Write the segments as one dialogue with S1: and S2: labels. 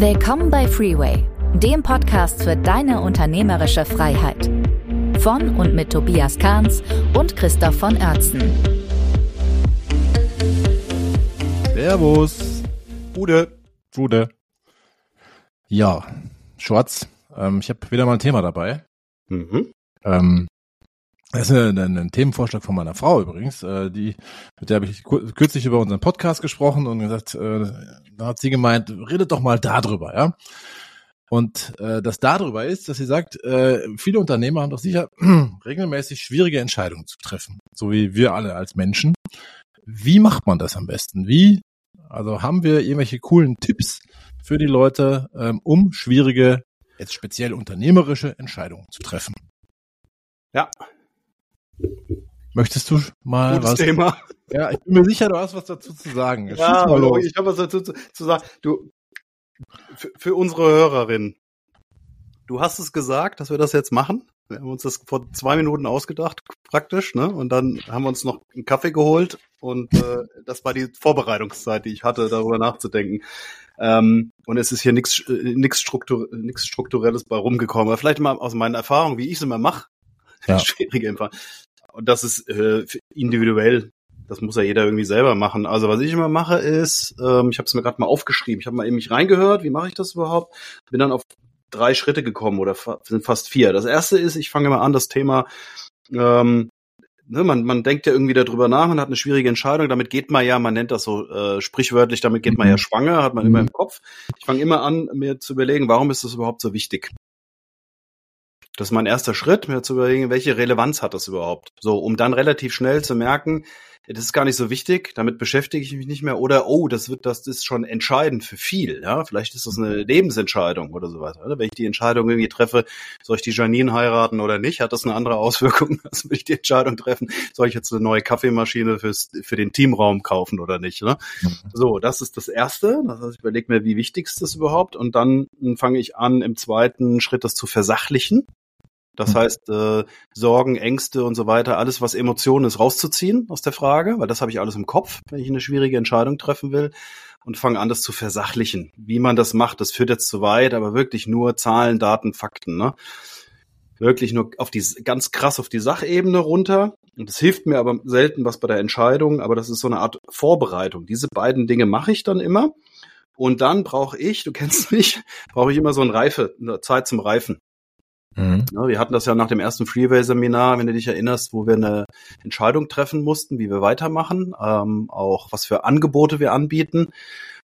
S1: Willkommen bei Freeway, dem Podcast für deine unternehmerische Freiheit. Von und mit Tobias Kahns und Christoph von Oertzen.
S2: Servus. Bude. Bude. Ja, Schwarz. Ähm, ich habe wieder mal ein Thema dabei. Mhm. Ähm, das ist ein, ein, Themenvorschlag von meiner Frau übrigens. Äh, die, mit der habe ich kürzlich über unseren Podcast gesprochen und gesagt, äh, da hat sie gemeint, redet doch mal darüber, ja. Und äh, das darüber ist, dass sie sagt, äh, viele Unternehmer haben doch sicher regelmäßig schwierige Entscheidungen zu treffen, so wie wir alle als Menschen. Wie macht man das am besten? Wie? Also haben wir irgendwelche coolen Tipps für die Leute, ähm, um schwierige, jetzt speziell unternehmerische Entscheidungen zu treffen?
S3: Ja,
S2: Möchtest du mal
S3: Gutes was? Thema.
S2: Ja, ich bin mir sicher, du hast was dazu zu sagen.
S3: Ja, hallo, ich habe was dazu zu, zu, sagen. Du, für, für unsere Hörerin, du hast es gesagt, dass wir das jetzt machen. Wir haben uns das vor zwei Minuten ausgedacht, praktisch, ne? Und dann haben wir uns noch einen Kaffee geholt und äh, das war die Vorbereitungszeit, die ich hatte, darüber nachzudenken. Ähm, und es ist hier nichts äh, nix Struktur, nix Strukturelles bei rumgekommen. Aber vielleicht mal aus meinen Erfahrungen, wie ich es immer mache. Ja. Schwierige Fall. Und das ist äh, individuell. Das muss ja jeder irgendwie selber machen. Also was ich immer mache ist, ähm, ich habe es mir gerade mal aufgeschrieben. Ich habe mal in mich reingehört. Wie mache ich das überhaupt? Bin dann auf drei Schritte gekommen oder fa sind fast vier. Das erste ist, ich fange mal an, das Thema ähm, ne, man, man denkt ja irgendwie darüber nach, man hat eine schwierige Entscheidung, damit geht man ja, man nennt das so äh, sprichwörtlich, damit geht man ja mhm. schwanger, hat man mhm. immer im Kopf. Ich fange immer an, mir zu überlegen, warum ist das überhaupt so wichtig? Das ist mein erster Schritt, mir zu überlegen, welche Relevanz hat das überhaupt? So, um dann relativ schnell zu merken, das ist gar nicht so wichtig, damit beschäftige ich mich nicht mehr oder oh, das wird das ist schon entscheidend für viel, ja, vielleicht ist das eine mhm. Lebensentscheidung oder sowas, oder? Wenn ich die Entscheidung irgendwie treffe, soll ich die Janine heiraten oder nicht, hat das eine andere Auswirkung, als wenn ich die Entscheidung treffen, soll ich jetzt eine neue Kaffeemaschine fürs für den Teamraum kaufen oder nicht, ne? Mhm. So, das ist das erste, das heißt, ich überlege mir, wie wichtig ist das überhaupt und dann fange ich an im zweiten Schritt das zu versachlichen. Das mhm. heißt, äh, Sorgen, Ängste und so weiter, alles, was Emotionen ist, rauszuziehen aus der Frage, weil das habe ich alles im Kopf, wenn ich eine schwierige Entscheidung treffen will und fange an, das zu versachlichen. Wie man das macht, das führt jetzt zu weit, aber wirklich nur Zahlen, Daten, Fakten. Ne? Wirklich nur auf die ganz krass auf die Sachebene runter. Und das hilft mir aber selten was bei der Entscheidung, aber das ist so eine Art Vorbereitung. Diese beiden Dinge mache ich dann immer. Und dann brauche ich, du kennst mich, brauche ich immer so ein Reife, eine Zeit zum Reifen. Mhm. Ja, wir hatten das ja nach dem ersten Freeway-Seminar, wenn du dich erinnerst, wo wir eine Entscheidung treffen mussten, wie wir weitermachen, ähm, auch was für Angebote wir anbieten,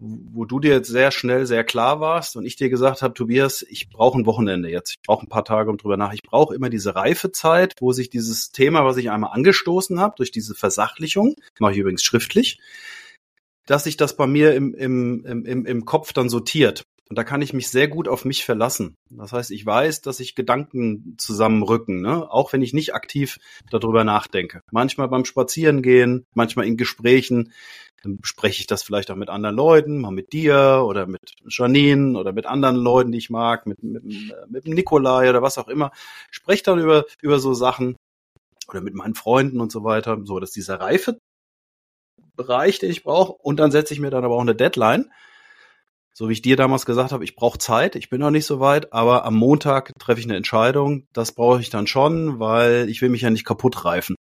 S3: wo du dir jetzt sehr schnell sehr klar warst und ich dir gesagt habe, Tobias, ich brauche ein Wochenende jetzt, ich brauche ein paar Tage um drüber nach, ich brauche immer diese Reifezeit, wo sich dieses Thema, was ich einmal angestoßen habe, durch diese Versachlichung, mache ich übrigens schriftlich, dass sich das bei mir im, im, im, im Kopf dann sortiert. Und da kann ich mich sehr gut auf mich verlassen. Das heißt, ich weiß, dass ich Gedanken zusammenrücken, ne? auch wenn ich nicht aktiv darüber nachdenke. Manchmal beim Spazierengehen, manchmal in Gesprächen, dann bespreche ich das vielleicht auch mit anderen Leuten, mal mit dir oder mit Janine oder mit anderen Leuten, die ich mag, mit, mit, mit Nikolai oder was auch immer. Spreche dann über, über so Sachen oder mit meinen Freunden und so weiter. So, dass dieser reife Bereich, den ich brauche. Und dann setze ich mir dann aber auch eine Deadline so wie ich dir damals gesagt habe, ich brauche Zeit, ich bin noch nicht so weit, aber am Montag treffe ich eine Entscheidung. Das brauche ich dann schon, weil ich will mich ja nicht kaputt reifen.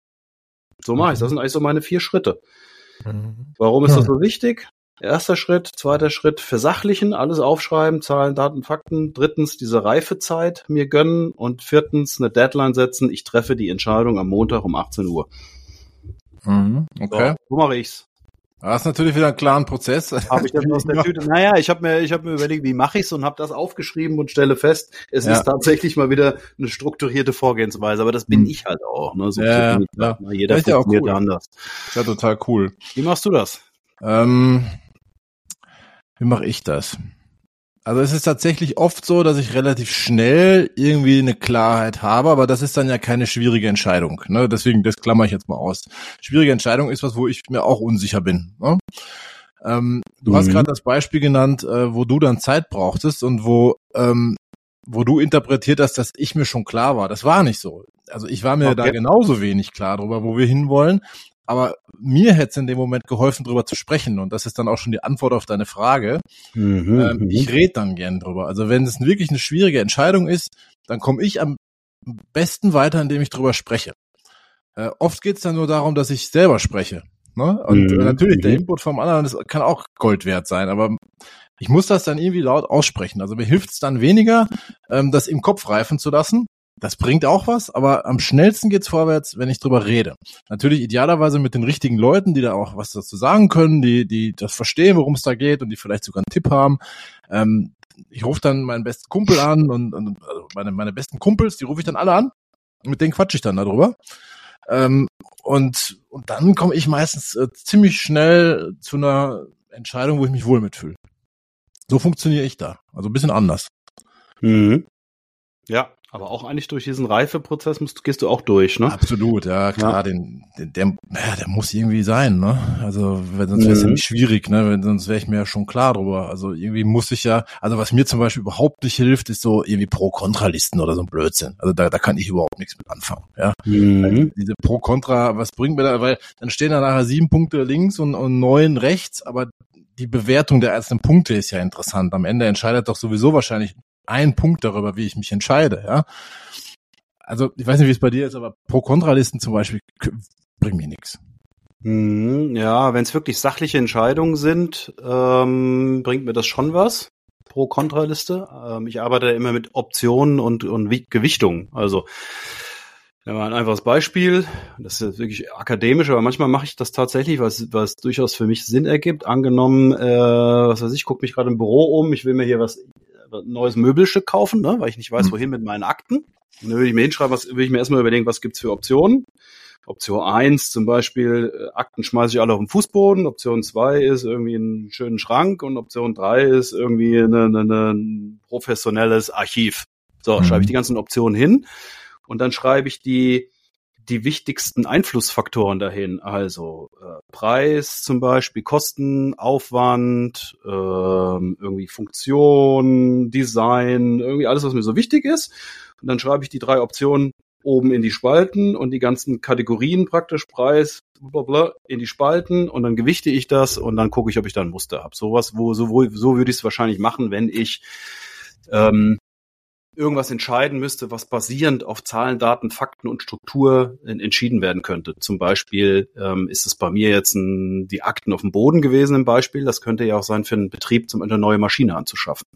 S3: So mache ich. Das sind eigentlich so meine vier Schritte. Mhm. Warum ist das so wichtig? Erster Schritt, zweiter Schritt, versachlichen, alles aufschreiben, Zahlen, Daten, Fakten. Drittens, diese Reifezeit mir gönnen. Und viertens, eine Deadline setzen. Ich treffe die Entscheidung am Montag um 18 Uhr.
S2: Mhm, okay.
S3: So, so mache ich's.
S2: Das ist natürlich wieder ein klaren Prozess.
S3: Habe ich das aus der Tüte? Naja, ich habe mir, ich hab mir überlegt, wie mache ich's und habe das aufgeschrieben und stelle fest, es ja. ist tatsächlich mal wieder eine strukturierte Vorgehensweise. Aber das bin hm. ich halt auch. Ne?
S2: So ja, ja.
S3: Jeder
S2: das funktioniert ja cool. anders.
S3: Ist ja total cool. Wie machst du das?
S2: Ähm, wie mache ich das? Also es ist tatsächlich oft so, dass ich relativ schnell irgendwie eine Klarheit habe, aber das ist dann ja keine schwierige Entscheidung. Ne? Deswegen, das klammer ich jetzt mal aus. Schwierige Entscheidung ist was, wo ich mir auch unsicher bin. Ne? Ähm, du mhm. hast gerade das Beispiel genannt, äh, wo du dann Zeit brauchtest und wo ähm, wo du interpretiert hast, dass ich mir schon klar war. Das war nicht so. Also ich war mir okay. da genauso wenig klar darüber, wo wir hinwollen. Aber mir hätte es in dem Moment geholfen, drüber zu sprechen. Und das ist dann auch schon die Antwort auf deine Frage. Mhm. Ähm, ich mhm. rede dann gern drüber. Also wenn es wirklich eine schwierige Entscheidung ist, dann komme ich am besten weiter, indem ich drüber spreche. Äh, oft geht es dann nur darum, dass ich selber spreche. Ne? Und mhm. natürlich, der mhm. Input vom anderen das kann auch Gold wert sein, aber ich muss das dann irgendwie laut aussprechen. Also mir hilft es dann weniger, ähm, das im Kopf reifen zu lassen. Das bringt auch was, aber am schnellsten geht's vorwärts, wenn ich drüber rede. Natürlich idealerweise mit den richtigen Leuten, die da auch was dazu sagen können, die, die das verstehen, worum es da geht und die vielleicht sogar einen Tipp haben. Ähm, ich rufe dann meinen besten Kumpel an und, und also meine, meine besten Kumpels, die rufe ich dann alle an. Mit denen quatsche ich dann darüber. Ähm, und, und dann komme ich meistens äh, ziemlich schnell zu einer Entscheidung, wo ich mich wohl mitfühle. So funktioniere ich da. Also ein bisschen anders.
S3: Mhm. Ja, aber auch eigentlich durch diesen Reifeprozess musst, gehst du auch durch, ne?
S2: Absolut, ja, klar, ja. Den, den, der, ja, der muss irgendwie sein, ne? Also, weil sonst wäre es mhm. ja nicht schwierig, ne? Wenn, sonst wäre ich mir ja schon klar drüber. Also irgendwie muss ich ja, also was mir zum Beispiel überhaupt nicht hilft, ist so irgendwie Pro-Kontra-Listen oder so ein Blödsinn. Also da, da kann ich überhaupt nichts mit anfangen, ja. Mhm. Diese Pro-Kontra, was bringt mir da, weil dann stehen da nachher sieben Punkte links und, und neun rechts, aber die Bewertung der einzelnen Punkte ist ja interessant. Am Ende entscheidet doch sowieso wahrscheinlich ein Punkt darüber, wie ich mich entscheide, ja. Also, ich weiß nicht, wie es bei dir ist, aber Pro-Kontra-Listen zum Beispiel bringen mir nichts.
S3: Mhm, ja, wenn es wirklich sachliche Entscheidungen sind, ähm, bringt mir das schon was. Pro-Kontra-Liste. Ähm, ich arbeite immer mit Optionen und, und Gewichtungen. Also, ja, ein einfaches Beispiel. Das ist wirklich akademisch, aber manchmal mache ich das tatsächlich, was, was durchaus für mich Sinn ergibt. Angenommen, äh, was weiß ich, gucke mich gerade im Büro um, ich will mir hier was neues Möbelstück kaufen, ne, weil ich nicht weiß, mhm. wohin mit meinen Akten. Und dann würde ich mir hinschreiben, was will ich mir erstmal überlegen, was gibt's für Optionen. Option eins zum Beispiel, äh, Akten schmeiße ich alle auf den Fußboden. Option zwei ist irgendwie einen schönen Schrank und Option drei ist irgendwie ein professionelles Archiv. So, mhm. schreibe ich die ganzen Optionen hin und dann schreibe ich die die wichtigsten Einflussfaktoren dahin, also äh, Preis zum Beispiel, Kosten, Aufwand, äh, irgendwie Funktion, Design, irgendwie alles, was mir so wichtig ist. Und dann schreibe ich die drei Optionen oben in die Spalten und die ganzen Kategorien praktisch, Preis, bla in die Spalten und dann gewichte ich das und dann gucke ich, ob ich da ein Muster habe. Sowas, wo so, wo, so würde ich es wahrscheinlich machen, wenn ich ähm, irgendwas entscheiden müsste, was basierend auf Zahlen, Daten, Fakten und Struktur entschieden werden könnte. Zum Beispiel ähm, ist es bei mir jetzt ein, die Akten auf dem Boden gewesen im Beispiel. Das könnte ja auch sein für einen Betrieb, zum eine neue Maschine anzuschaffen.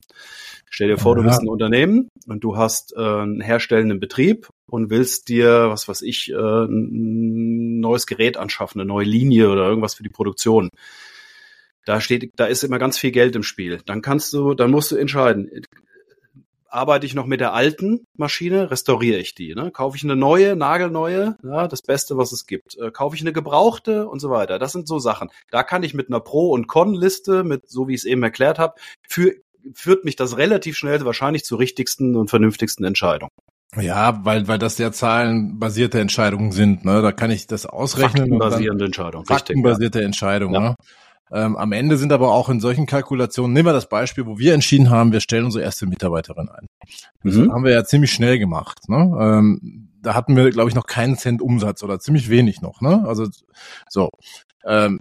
S3: Stell dir vor, ja. du bist ein Unternehmen und du hast äh, einen herstellenden Betrieb und willst dir, was weiß ich, äh, ein neues Gerät anschaffen, eine neue Linie oder irgendwas für die Produktion. Da steht, da ist immer ganz viel Geld im Spiel. Dann kannst du, dann musst du entscheiden, arbeite ich noch mit der alten Maschine, restauriere ich die. Ne? Kaufe ich eine neue, nagelneue, ja, das Beste, was es gibt. Äh, kaufe ich eine gebrauchte und so weiter. Das sind so Sachen. Da kann ich mit einer Pro- und Con-Liste, mit so wie ich es eben erklärt habe, für, führt mich das relativ schnell wahrscheinlich zur richtigsten und vernünftigsten Entscheidung.
S2: Ja, weil, weil das ja zahlenbasierte Entscheidungen sind. Ne? Da kann ich das ausrechnen.
S3: Faktenbasierende Entscheidung.
S2: Faktenbasierte ja. Entscheidung. Ja. Ne? Ähm, am Ende sind aber auch in solchen Kalkulationen, nehmen wir das Beispiel, wo wir entschieden haben, wir stellen unsere erste Mitarbeiterin ein. Das mhm. haben wir ja ziemlich schnell gemacht. Ne? Ähm, da hatten wir, glaube ich, noch keinen Cent Umsatz oder ziemlich wenig noch. Ne? Also so. Ähm,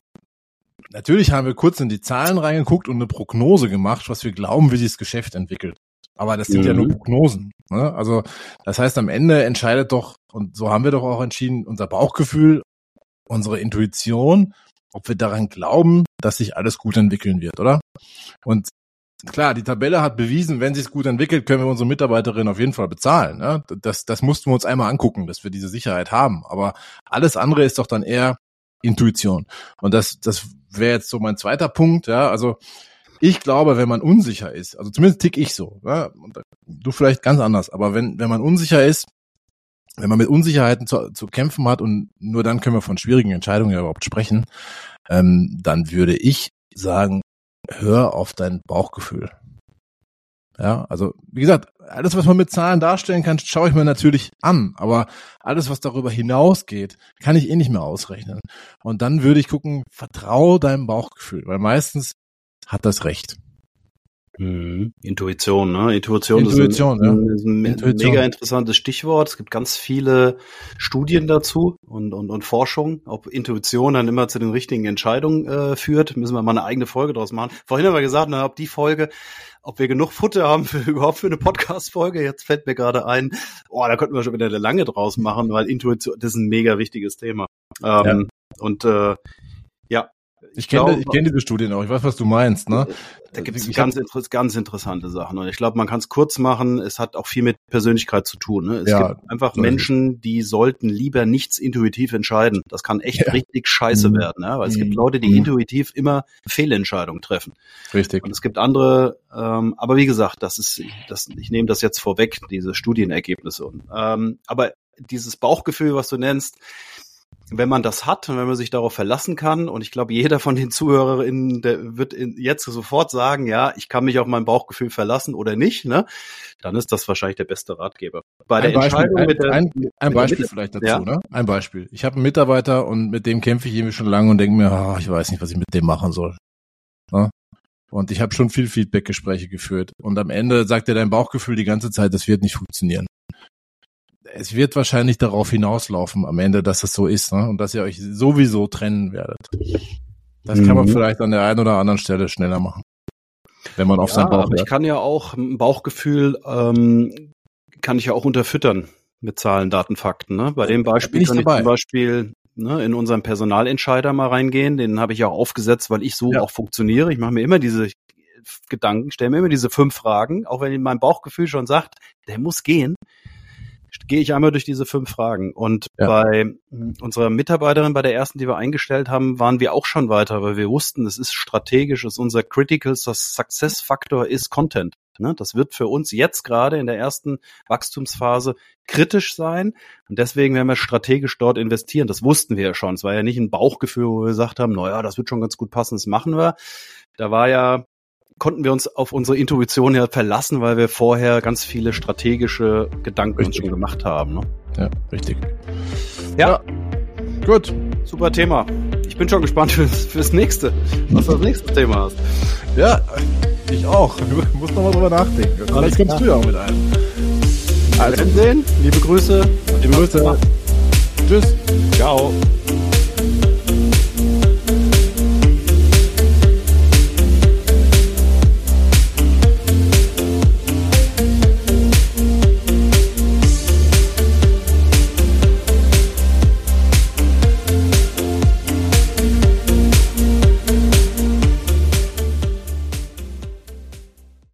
S2: natürlich haben wir kurz in die Zahlen reingeguckt und eine Prognose gemacht, was wir glauben, wie sich das Geschäft entwickelt. Aber das sind mhm. ja nur mhm. Prognosen. Ne? Also das heißt, am Ende entscheidet doch, und so haben wir doch auch entschieden, unser Bauchgefühl, unsere Intuition ob wir daran glauben, dass sich alles gut entwickeln wird, oder? Und klar, die Tabelle hat bewiesen, wenn sich es gut entwickelt, können wir unsere Mitarbeiterin auf jeden Fall bezahlen. Ne? Das, das mussten wir uns einmal angucken, dass wir diese Sicherheit haben. Aber alles andere ist doch dann eher Intuition. Und das, das wäre jetzt so mein zweiter Punkt. Ja, also ich glaube, wenn man unsicher ist, also zumindest tick ich so, ja, du vielleicht ganz anders, aber wenn, wenn man unsicher ist, wenn man mit Unsicherheiten zu, zu kämpfen hat und nur dann können wir von schwierigen Entscheidungen überhaupt sprechen, ähm, dann würde ich sagen, hör auf dein Bauchgefühl. Ja, also wie gesagt, alles, was man mit Zahlen darstellen kann, schaue ich mir natürlich an. Aber alles, was darüber hinausgeht, kann ich eh nicht mehr ausrechnen. Und dann würde ich gucken, vertraue deinem Bauchgefühl, weil meistens hat das recht.
S3: Mhm. Intuition, ne? Intuition,
S2: Intuition,
S3: ist, ein, ja. ist ein Intuition. mega interessantes Stichwort. Es gibt ganz viele Studien dazu und, und, und Forschung, ob Intuition dann immer zu den richtigen Entscheidungen äh, führt. Müssen wir mal eine eigene Folge draus machen. Vorhin haben wir gesagt, na, ob die Folge, ob wir genug Futter haben für überhaupt für eine Podcast-Folge. Jetzt fällt mir gerade ein, oh, da könnten wir schon wieder eine lange draus machen, weil Intuition, das ist ein mega wichtiges Thema. Ähm, ja. Und äh,
S2: ich kenne ich kenn diese Studien auch, ich weiß, was du meinst, ne?
S3: Da gibt es ganz, inter ganz interessante Sachen. Und ich glaube, man kann es kurz machen, es hat auch viel mit Persönlichkeit zu tun. Ne? Es ja, gibt einfach Menschen, die sollten lieber nichts intuitiv entscheiden. Das kann echt ja. richtig scheiße mhm. werden, ne? weil es mhm. gibt Leute, die mhm. intuitiv immer Fehlentscheidungen treffen.
S2: Richtig.
S3: Und es gibt andere, ähm, aber wie gesagt, das ist, das, ich nehme das jetzt vorweg, diese Studienergebnisse. Und, ähm, aber dieses Bauchgefühl, was du nennst, wenn man das hat und wenn man sich darauf verlassen kann, und ich glaube, jeder von den ZuhörerInnen, der wird jetzt sofort sagen, ja, ich kann mich auf mein Bauchgefühl verlassen oder nicht, ne? Dann ist das wahrscheinlich der beste Ratgeber.
S2: Bei der Beispiel, Entscheidung ein, mit der, ein, ein mit Beispiel der vielleicht dazu, ja? ne? Ein Beispiel. Ich habe einen Mitarbeiter und mit dem kämpfe ich irgendwie schon lange und denke mir, oh, ich weiß nicht, was ich mit dem machen soll. Ne? Und ich habe schon viel Feedback-Gespräche geführt. Und am Ende sagt er dein Bauchgefühl die ganze Zeit, das wird nicht funktionieren es wird wahrscheinlich darauf hinauslaufen am Ende, dass es so ist, ne? Und dass ihr euch sowieso trennen werdet. Das mhm. kann man mhm. vielleicht an der einen oder anderen Stelle schneller machen. Wenn man auf ja, sein Bauch.
S3: Aber ich kann ja auch ein Bauchgefühl ähm, kann ich ja auch unterfüttern mit Zahlen, Daten, Fakten. Ne? Bei dem Beispiel ich kann dabei. ich zum Beispiel ne, in unseren Personalentscheider mal reingehen. Den habe ich ja auch aufgesetzt, weil ich so ja. auch funktioniere. Ich mache mir immer diese Gedanken, stelle mir immer diese fünf Fragen, auch wenn mein Bauchgefühl schon sagt, der muss gehen gehe ich einmal durch diese fünf Fragen. Und ja. bei unserer Mitarbeiterin, bei der ersten, die wir eingestellt haben, waren wir auch schon weiter, weil wir wussten, es ist strategisch, es ist unser Critical Success Faktor ist Content. Ne? Das wird für uns jetzt gerade in der ersten Wachstumsphase kritisch sein. Und deswegen werden wir strategisch dort investieren. Das wussten wir ja schon. Es war ja nicht ein Bauchgefühl, wo wir gesagt haben, naja, das wird schon ganz gut passen, das machen wir. Da war ja konnten wir uns auf unsere Intuition ja verlassen, weil wir vorher ganz viele strategische Gedanken richtig. schon gemacht haben. Ne?
S2: Ja, richtig.
S3: Ja. ja. Gut. Super Thema. Ich bin schon gespannt fürs, fürs nächste, was du als nächstes Thema hast.
S2: Ja, ich auch. Ich muss nochmal drüber nachdenken. Vielleicht kommst du ja auch mit ein.
S3: Also, sehen. Liebe Grüße.
S2: Liebe Grüße.
S3: Tschüss. Ciao.